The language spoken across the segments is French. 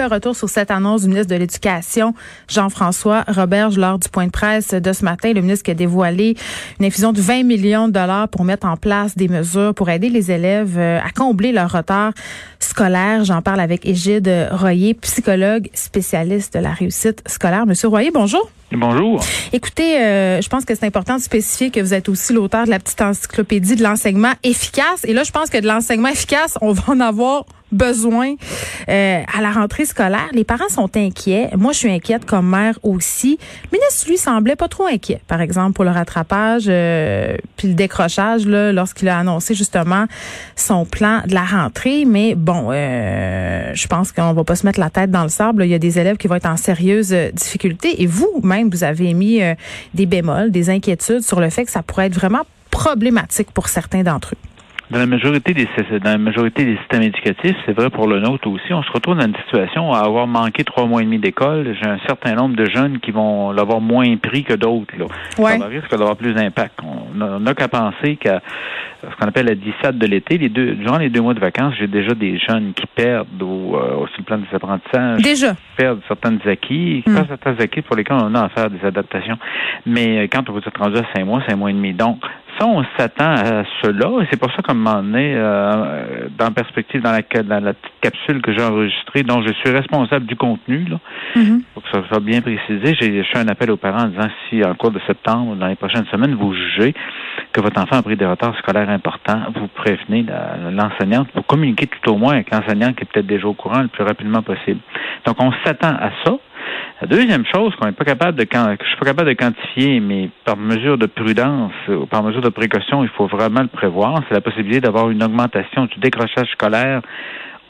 un retour sur cette annonce du ministre de l'Éducation, Jean-François Roberge, lors du point de presse de ce matin. Le ministre qui a dévoilé une infusion de 20 millions de dollars pour mettre en place des mesures pour aider les élèves euh, à combler leur retard scolaire. J'en parle avec Égide Royer, psychologue spécialiste de la réussite scolaire. Monsieur Royer, bonjour. Bonjour. Écoutez, euh, je pense que c'est important de spécifier que vous êtes aussi l'auteur de la petite encyclopédie de l'enseignement efficace. Et là, je pense que de l'enseignement efficace, on va en avoir besoin euh, à la rentrée scolaire. Les parents sont inquiets. Moi, je suis inquiète comme mère aussi. Le ministre, lui, semblait pas trop inquiet, par exemple, pour le rattrapage euh, puis le décrochage là, lorsqu'il a annoncé justement son plan de la rentrée. Mais bon, euh, je pense qu'on va pas se mettre la tête dans le sable. Il y a des élèves qui vont être en sérieuse difficulté. Et vous-même, vous avez émis des bémols, des inquiétudes sur le fait que ça pourrait être vraiment problématique pour certains d'entre eux. Dans la majorité des dans la majorité des systèmes éducatifs, c'est vrai pour le nôtre aussi, on se retrouve dans une situation à avoir manqué trois mois et demi d'école. J'ai un certain nombre de jeunes qui vont l'avoir moins pris que d'autres. Là. Ouais. Ça risque d'avoir plus d'impact. On n'a qu'à penser qu'à ce qu'on appelle la dissade de l'été, les deux, durant les deux mois de vacances, j'ai déjà des jeunes qui perdent au, euh, sur le plan des apprentissages. Déjà. Qui perdent certains acquis, qui Hmm. perdent certains acquis pour lesquels on a à faire des adaptations. Mais euh, quand vous êtes rendu à cinq mois, cinq mois et demi, donc ça, on s'attend à cela. Et c'est pour ça qu'à un moment donné, euh, dans perspective, dans la, dans la petite capsule que j'ai enregistrée, dont je suis responsable du contenu, là, Mhm. pour que ça soit bien précisé, j'ai fait un appel aux parents en disant si en cours de septembre, dans les prochaines semaines, vous jugez que votre enfant a pris des retards scolaires importants, vous prévenez l'enseignante, vous communiquez tout au moins avec l'enseignante qui est peut-être déjà au courant le plus rapidement possible. Donc, on s'attend à ça. La deuxième chose qu'on n'est pas capable de que je suis pas capable de quantifier, mais par mesure de prudence ou par mesure de précaution, il faut vraiment le prévoir, c'est la possibilité d'avoir une augmentation du décrochage scolaire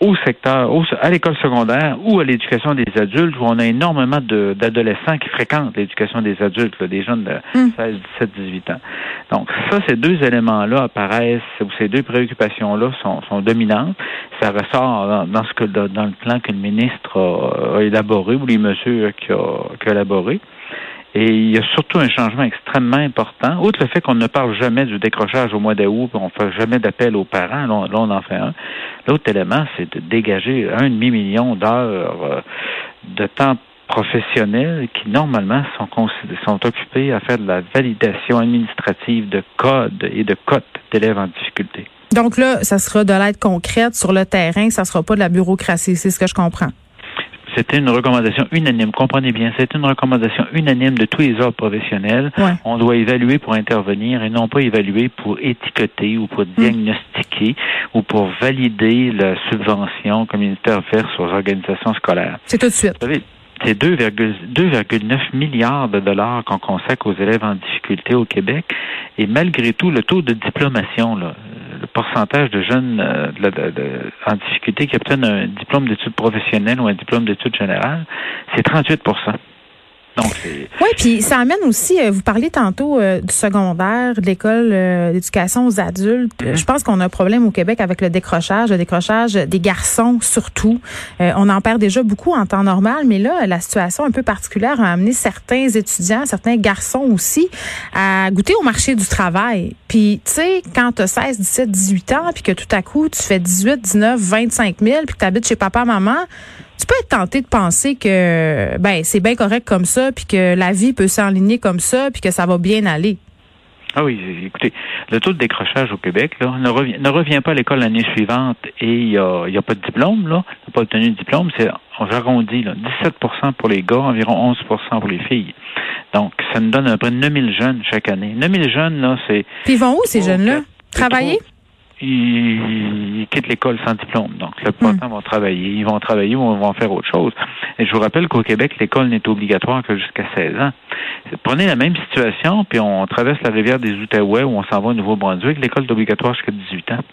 au secteur, au- à l'école secondaire ou à l'éducation des adultes, où on a énormément d'adolescents qui fréquentent l'éducation des adultes, là, des jeunes de Mm. 16, 17, 18 ans. Donc, ça, ces deux éléments-là apparaissent, ou ces deux préoccupations-là sont, sont dominantes. Ça ressort dans, dans ce que dans, dans le plan que le ministre a, a élaboré ou les mesures qu'il a, qu'il a élaborées. Et il y a surtout un changement extrêmement important. Outre le fait qu'on ne parle jamais du décrochage au mois d'août, on ne fait jamais d'appel aux parents, là on, en fait un. L'autre élément, c'est de dégager un demi-million d'heures euh, de temps professionnels qui, normalement, sont, occupés à faire de la validation administrative de codes et de cotes d'élèves en difficulté. Donc là, ça sera de l'aide concrète sur le terrain, ça sera pas de la bureaucratie, c'est ce que je comprends. C'était une recommandation unanime. Comprenez bien, c'est une recommandation unanime de tous les ordres professionnels. Ouais. On doit évaluer pour intervenir et non pas évaluer pour étiqueter ou pour diagnostiquer ou pour valider la subvention communautaire verse aux organisations scolaires. C'est tout de suite. Vous savez, c'est 2,9 2,9 milliards de dollars qu'on consacre aux élèves en difficulté au Québec. Et malgré tout, le taux de diplomation, le pourcentage de jeunes euh, en difficulté qui obtiennent un diplôme d'études professionnelles ou un diplôme d'études générales, c'est 38 Donc, Oui, puis ça amène aussi, euh, vous parliez tantôt euh, du secondaire, de l'école euh, d'éducation aux adultes. Euh, Je pense qu'on a un problème au Québec avec le décrochage, le décrochage des garçons surtout. Euh, on en perd déjà beaucoup en temps normal, mais là, la situation un peu particulière a amené certains étudiants, certains garçons aussi, à goûter au marché du travail. Puis, tu sais, quand tu as 16, 17, 18 ans, puis que tout à coup, tu fais 18, 19, 25 000, puis que tu habites chez papa, maman, tu peux être tenté de penser que ben c'est bien correct comme ça, puis que la vie peut s'enligner comme ça, puis que ça va bien aller. Ah oui, écoutez, le taux de décrochage au Québec là, ne, revient, ne revient pas à l'école l'année suivante et il n'y a, y a pas de diplôme, là, il n'a pas obtenu de diplôme, c'est on arrondit là, 17% pour les gars, environ 11% pour les filles. Donc, ça nous donne à peu près 9000 jeunes chaque année. 9000 jeunes, là, c'est Puis ils vont où ces Oh, jeunes-là? C'est Ils, quittent l'école sans diplôme. Donc, le plupart vont travailler, ils vont travailler ou ils vont faire autre chose. Et je vous rappelle qu'au Québec, l'école n'est obligatoire que jusqu'à 16 ans. Prenez la même situation, puis on traverse la rivière des Outaouais où on s'en va au Nouveau-Brunswick, l'école est obligatoire jusqu'à 18 ans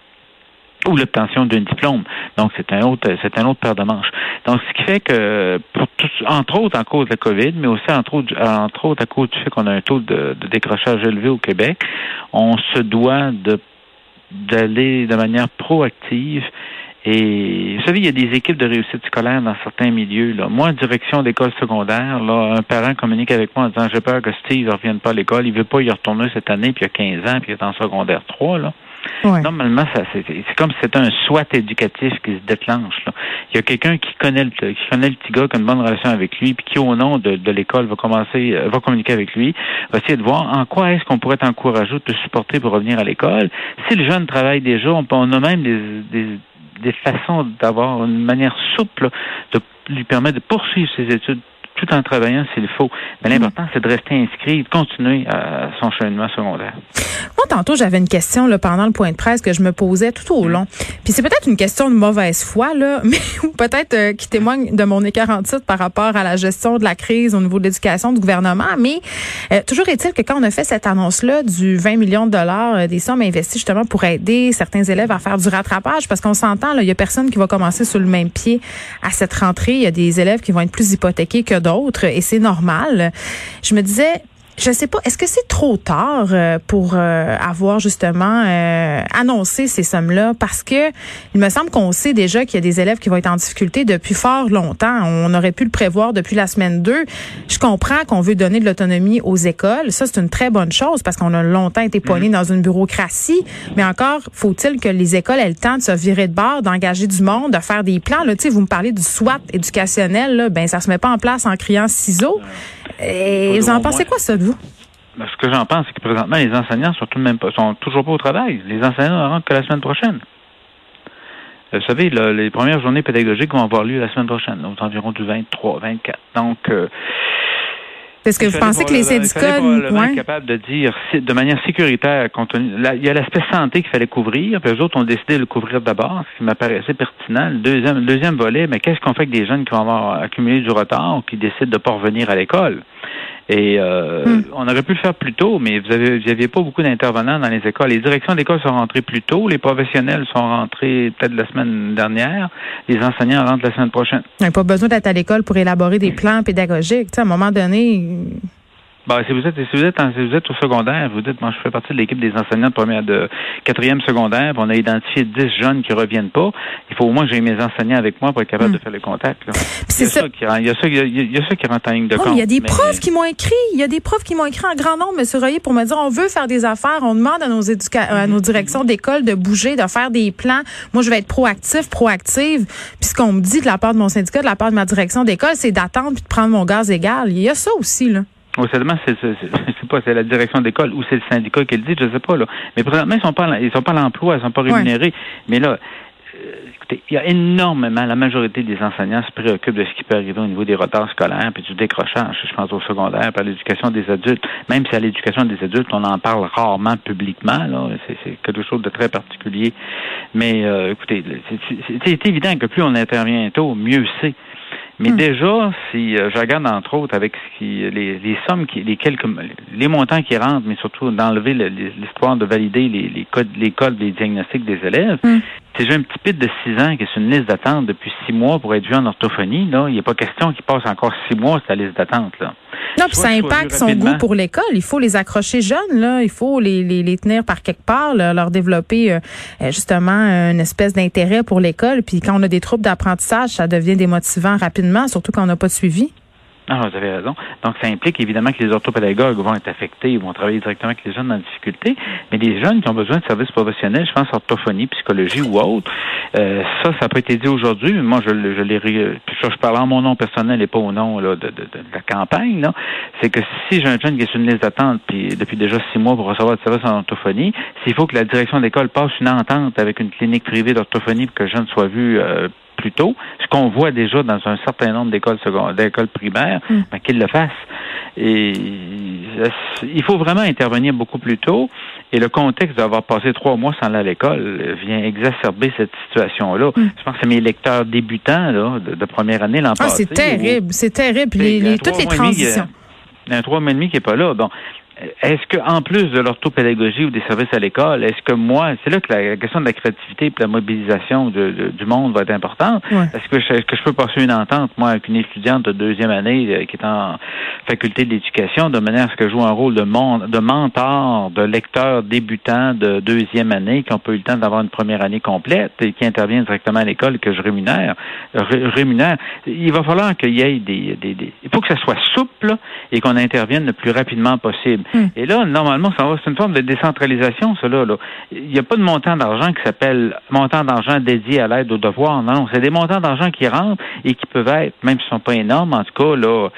ou l'obtention d'un diplôme. Donc, c'est un autre, c'est un autre paire de manches. Donc, ce qui fait que, pour entre autres en cause de la COVID, mais aussi entre autres, entre autres à cause du fait qu'on a un taux de, décrochage élevé au Québec, on se doit de d'aller de manière proactive et vous savez, il y a des équipes de réussite scolaire dans certains milieux. Là. Moi, en direction d'école secondaire, là, un parent communique avec moi en disant J'ai peur que Steve ne revienne pas à l'école, il veut pas y retourner cette année, puis il y a 15 ans, puis il est en secondaire 3. Là. Normalement, ça, c'est, comme si c'était un SWAT éducatif qui se déclenche. Là. Il y a quelqu'un qui connaît le qui connaît le petit gars, qui a une bonne relation avec lui, puis qui, au nom de, de l'école, va commencer, euh, va communiquer avec lui, va essayer de voir en quoi est-ce qu'on pourrait t'encourager, te supporter pour revenir à l'école. Si le jeune travaille déjà, on, on a même des, des, des façons d'avoir une manière souple de lui permettre de poursuivre ses études tout en travaillant s'il faut. Mais mm. l'important, c'est de rester inscrit, de continuer à son cheminement secondaire. Moi, tantôt, j'avais une question là, pendant le point de presse que je me posais tout au mm. long. Puis c'est peut-être une question de mauvaise foi, là, mais peut-être euh, qui témoigne de mon écart en titre par rapport à la gestion de la crise au niveau de l'éducation du gouvernement. Mais euh, toujours est-il que quand on a fait cette annonce-là du 20 millions de dollars euh, des sommes investies justement pour aider certains élèves à faire du rattrapage, parce qu'on s'entend, il y a personne qui va commencer sur le même pied à cette rentrée. Il y a des élèves qui vont être plus hypothéqués que d'autres et c'est normal. Je me disais, je sais pas, est-ce que c'est trop tard euh, pour euh, avoir justement euh, annoncé ces sommes-là? Parce que il me semble qu'on sait déjà qu'il y a des élèves qui vont être en difficulté depuis fort longtemps. On aurait pu le prévoir depuis la semaine 2. Je comprends qu'on veut donner de l'autonomie aux écoles. Ça, c'est une très bonne chose parce qu'on a longtemps été poigné mhm. dans une bureaucratie. Mais encore, faut-il que les écoles aient le temps de se virer de bord, d'engager du monde, de faire des plans? Là, vous me parlez du SWAT éducationnel. Là, ben, ça se met pas en place en criant ciseaux. Et vous en pensez quoi, ça, de vous? Ben, ce que j'en pense, c'est que présentement, les enseignants sont tout de même pas, sont toujours pas au travail. Les enseignants ne rentrent que la semaine prochaine. Euh, vous savez, les premières journées pédagogiques vont avoir lieu la semaine prochaine, donc environ du 23, 24. Donc, euh, est-ce que vous pensez que les syndicats sont capables de dire de manière sécuritaire, compte il y a l'aspect santé qu'il fallait couvrir, puis eux autres ont décidé de le couvrir d'abord, ce qui m'apparaissait pertinent. Le deuxième, le deuxième volet, mais qu'est-ce qu'on fait avec des jeunes qui vont avoir accumulé du retard ou qui décident de ne pas revenir à l'école? Et euh, hmm. on aurait pu le faire plus tôt, mais vous vous pas beaucoup d'intervenants dans les écoles. Les directions d'école sont rentrées plus tôt, les professionnels sont rentrés peut-être la semaine dernière, les enseignants rentrent la semaine prochaine. Il n'y a pas besoin d'être à l'école pour élaborer des plans pédagogiques. à un moment donné, ben, si vous êtes si vous êtes si vous êtes au secondaire, vous dites moi je fais partie de l'équipe des enseignants de première de quatrième secondaire, on a identifié 10 jeunes qui reviennent pas. Il faut au moins que j'ai mes enseignants avec moi pour être capable hmm. de faire les contacts. C'est ça. il y a ça il y a ça qui rentre en ligne de compte. Il y a des profs qui m'ont écrit, il y a des profs qui m'ont écrit en grand nombre, M. Royer, pour me dire on veut faire des affaires, on demande à nos éduca à nos directions d'école de bouger, de faire des plans. Moi je vais être proactif, proactive. Puis ce qu'on me dit de la part de mon syndicat, de la part de ma direction d'école, c'est d'attendre puis de prendre mon gaz égal. Il y a ça aussi là. Oui, seulement c'est c'est pas c'est la direction d'école ou c'est le syndicat qui le dit, je sais pas là. Mais présentement ils sont pas ils sont pas à l'emploi, ils sont pas rémunérés. Mais là, euh, écoutez, il y a énormément, la majorité des enseignants se préoccupent de ce qui peut arriver au niveau des retards scolaires puis du décrochage. Je pense au secondaire, par l'éducation des adultes. Même si à l'éducation des adultes, on en parle rarement publiquement, là, c'est quelque chose de très particulier. Mais euh, écoutez, c'est évident que plus on intervient tôt, mieux c'est. Mais hmm. déjà, si euh, je regarde entre autres avec ce qui, les, les sommes, qui, les quelques, les montants qui rentrent, mais surtout d'enlever l'histoire de valider les, les codes, les codes, les diagnostics des élèves, hmm. C'est j'ai un petit pit de 6 ans qui est sur une liste d'attente depuis 6 mois pour être vu en orthophonie. Là, il n'y a pas question qu'il passe encore 6 mois sur la liste d'attente. Là. Non, puis ça impacte son goût pour l'école. Il faut les accrocher jeunes, là. Il faut les, les, les tenir par quelque part, leur développer euh, justement une espèce d'intérêt pour l'école. Puis quand on a des troubles d'apprentissage, ça devient démotivant rapidement, surtout quand on n'a pas de suivi. Ah, vous avez raison. Donc, ça implique évidemment que les orthopédagogues vont être affectés, vont travailler directement avec les jeunes en difficulté, mais les jeunes qui ont besoin de services professionnels, je pense orthophonie, psychologie ou autre, euh, ça, ça pas été dit aujourd'hui, mais moi, je, je l'ai... Je parle en mon nom personnel et pas au nom là, de, de, de, la campagne. C'est que si j'ai un jeune qui est sur une liste d'attente puis depuis déjà six mois pour recevoir des services en orthophonie, s'il faut que la direction d'école passe une entente avec une clinique privée d'orthophonie pour que le jeune soit vu euh, plus tôt, ce qu'on voit déjà dans un certain nombre d'écoles d'écoles primaires, mm. ben, qu'ils le fassent. Et il faut vraiment intervenir beaucoup plus tôt. Et le contexte d'avoir passé trois mois sans aller à l'école vient exacerber cette situation-là. Mm. Je pense que mes lecteurs débutants là, de, première année l'an ah, C'est terrible, c'est terrible. Les, toutes les transitions. Il y a un trois mois et demi qui n'est pas là. Bon, est-ce que, en plus de l'orthopédagogie ou des services à l'école, est-ce que moi, c'est là que la, question de la créativité et de la mobilisation du monde va être importante. Est-ce que je, que je peux passer une entente, moi, avec une étudiante de deuxième année euh, qui est en faculté d'éducation, de manière à ce que je joue un rôle de, de mentor, de lecteur débutant de deuxième année, qui ont pas eu le temps d'avoir une première année complète et qui intervient directement à l'école que je rémunère, rémunère. Il va falloir qu'il y ait des, des, des, il faut que ça soit souple et qu'on intervienne le plus rapidement possible. Hmm. Et là, normalement, c'est une forme de décentralisation, cela. Là. Il n'y a pas de montant d'argent qui s'appelle montant d'argent dédié à l'aide aux devoirs. Non, non, c'est des montants d'argent qui rentrent et qui peuvent être, même s'ils ne sont pas énormes, en tout cas, là,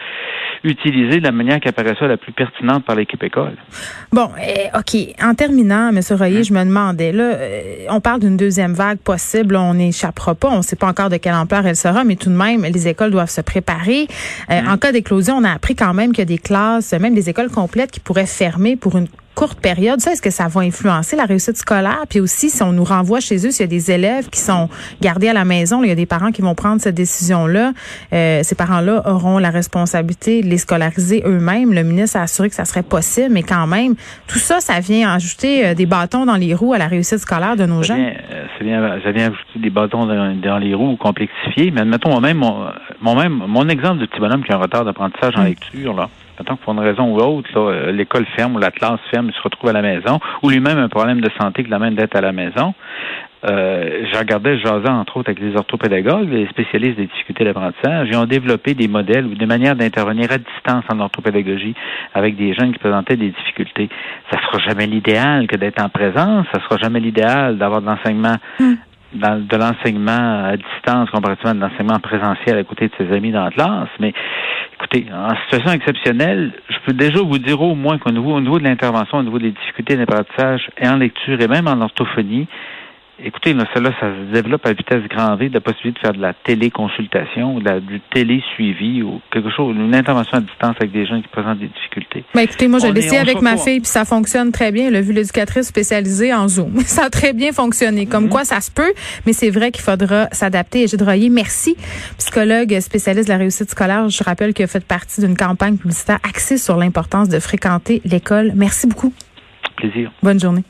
utilisés de la manière qui apparaît ça la plus pertinente par l'équipe école. Bon, eh, OK. En terminant, M. Royer, je me demandais, là, euh, on parle d'une deuxième vague possible, on n'échappera pas, on ne sait pas encore de quelle ampleur elle sera, mais tout de même, les écoles doivent se préparer. Euh, hein? En cas d'éclosion, on a appris quand même qu'il y a des classes, même des écoles complètes qui pourraient fermer pour une courte période, ça, est-ce que ça va influencer la réussite scolaire? Puis aussi, si on nous renvoie chez eux, s'il y a des élèves qui sont gardés à la maison, il y a des parents qui vont prendre cette décision-là. Euh, ces parents-là auront la responsabilité de les scolariser eux-mêmes. Le ministre a assuré que ça serait possible, mais quand même, tout ça, ça vient ajouter euh, des bâtons dans les roues à la réussite scolaire de nos ça jeunes. Euh, vient, ça vient ajouter des bâtons dans, les roues ou complexifier. Mais admettons, moi-même, mon, même, mon exemple de petit bonhomme qui a un retard d'apprentissage en mm. lecture, là, Maintenant que pour une raison ou autre, euh, l'école ferme ou la classe ferme, il se retrouve à la maison, ou lui-même un problème de santé qui l'amène d'être à la maison. Euh, je regardais, entre autres avec les orthopédagogues, les spécialistes des difficultés d'apprentissage. Ils ont développé des modèles ou des manières d'intervenir à distance en orthopédagogie avec des jeunes qui présentaient des difficultés. Ça sera jamais l'idéal que d'être en présence. Ça sera jamais l'idéal d'avoir de l'enseignement hmm. de l'enseignement à distance comparativement à de l'enseignement présentiel à côté de ses amis dans la classe, mais en situation exceptionnelle, je peux déjà vous dire au moins qu'au niveau, au niveau de l'intervention, au niveau des difficultés d'apprentissage et en lecture et même en orthophonie, Écoutez, là, cela, ça se développe à vitesse grand V, de la possibilité de faire de la téléconsultation, de la, du télé-suivi ou quelque chose, une intervention à distance avec des gens qui présentent des difficultés. Ben, écoutez, moi, j'ai essayé avec ma fille, puis ça fonctionne très bien. Elle a vu l'éducatrice spécialisée en Zoom. ça a très bien fonctionné. Comme mhm. quoi, ça se peut, mais c'est vrai qu'il faudra s'adapter. Gilles Royer, merci. Psychologue spécialiste de la réussite scolaire. Je rappelle qu'il a fait partie d'une campagne publicitaire axée sur l'importance de fréquenter l'école. Merci beaucoup. Plaisir. Bonne journée.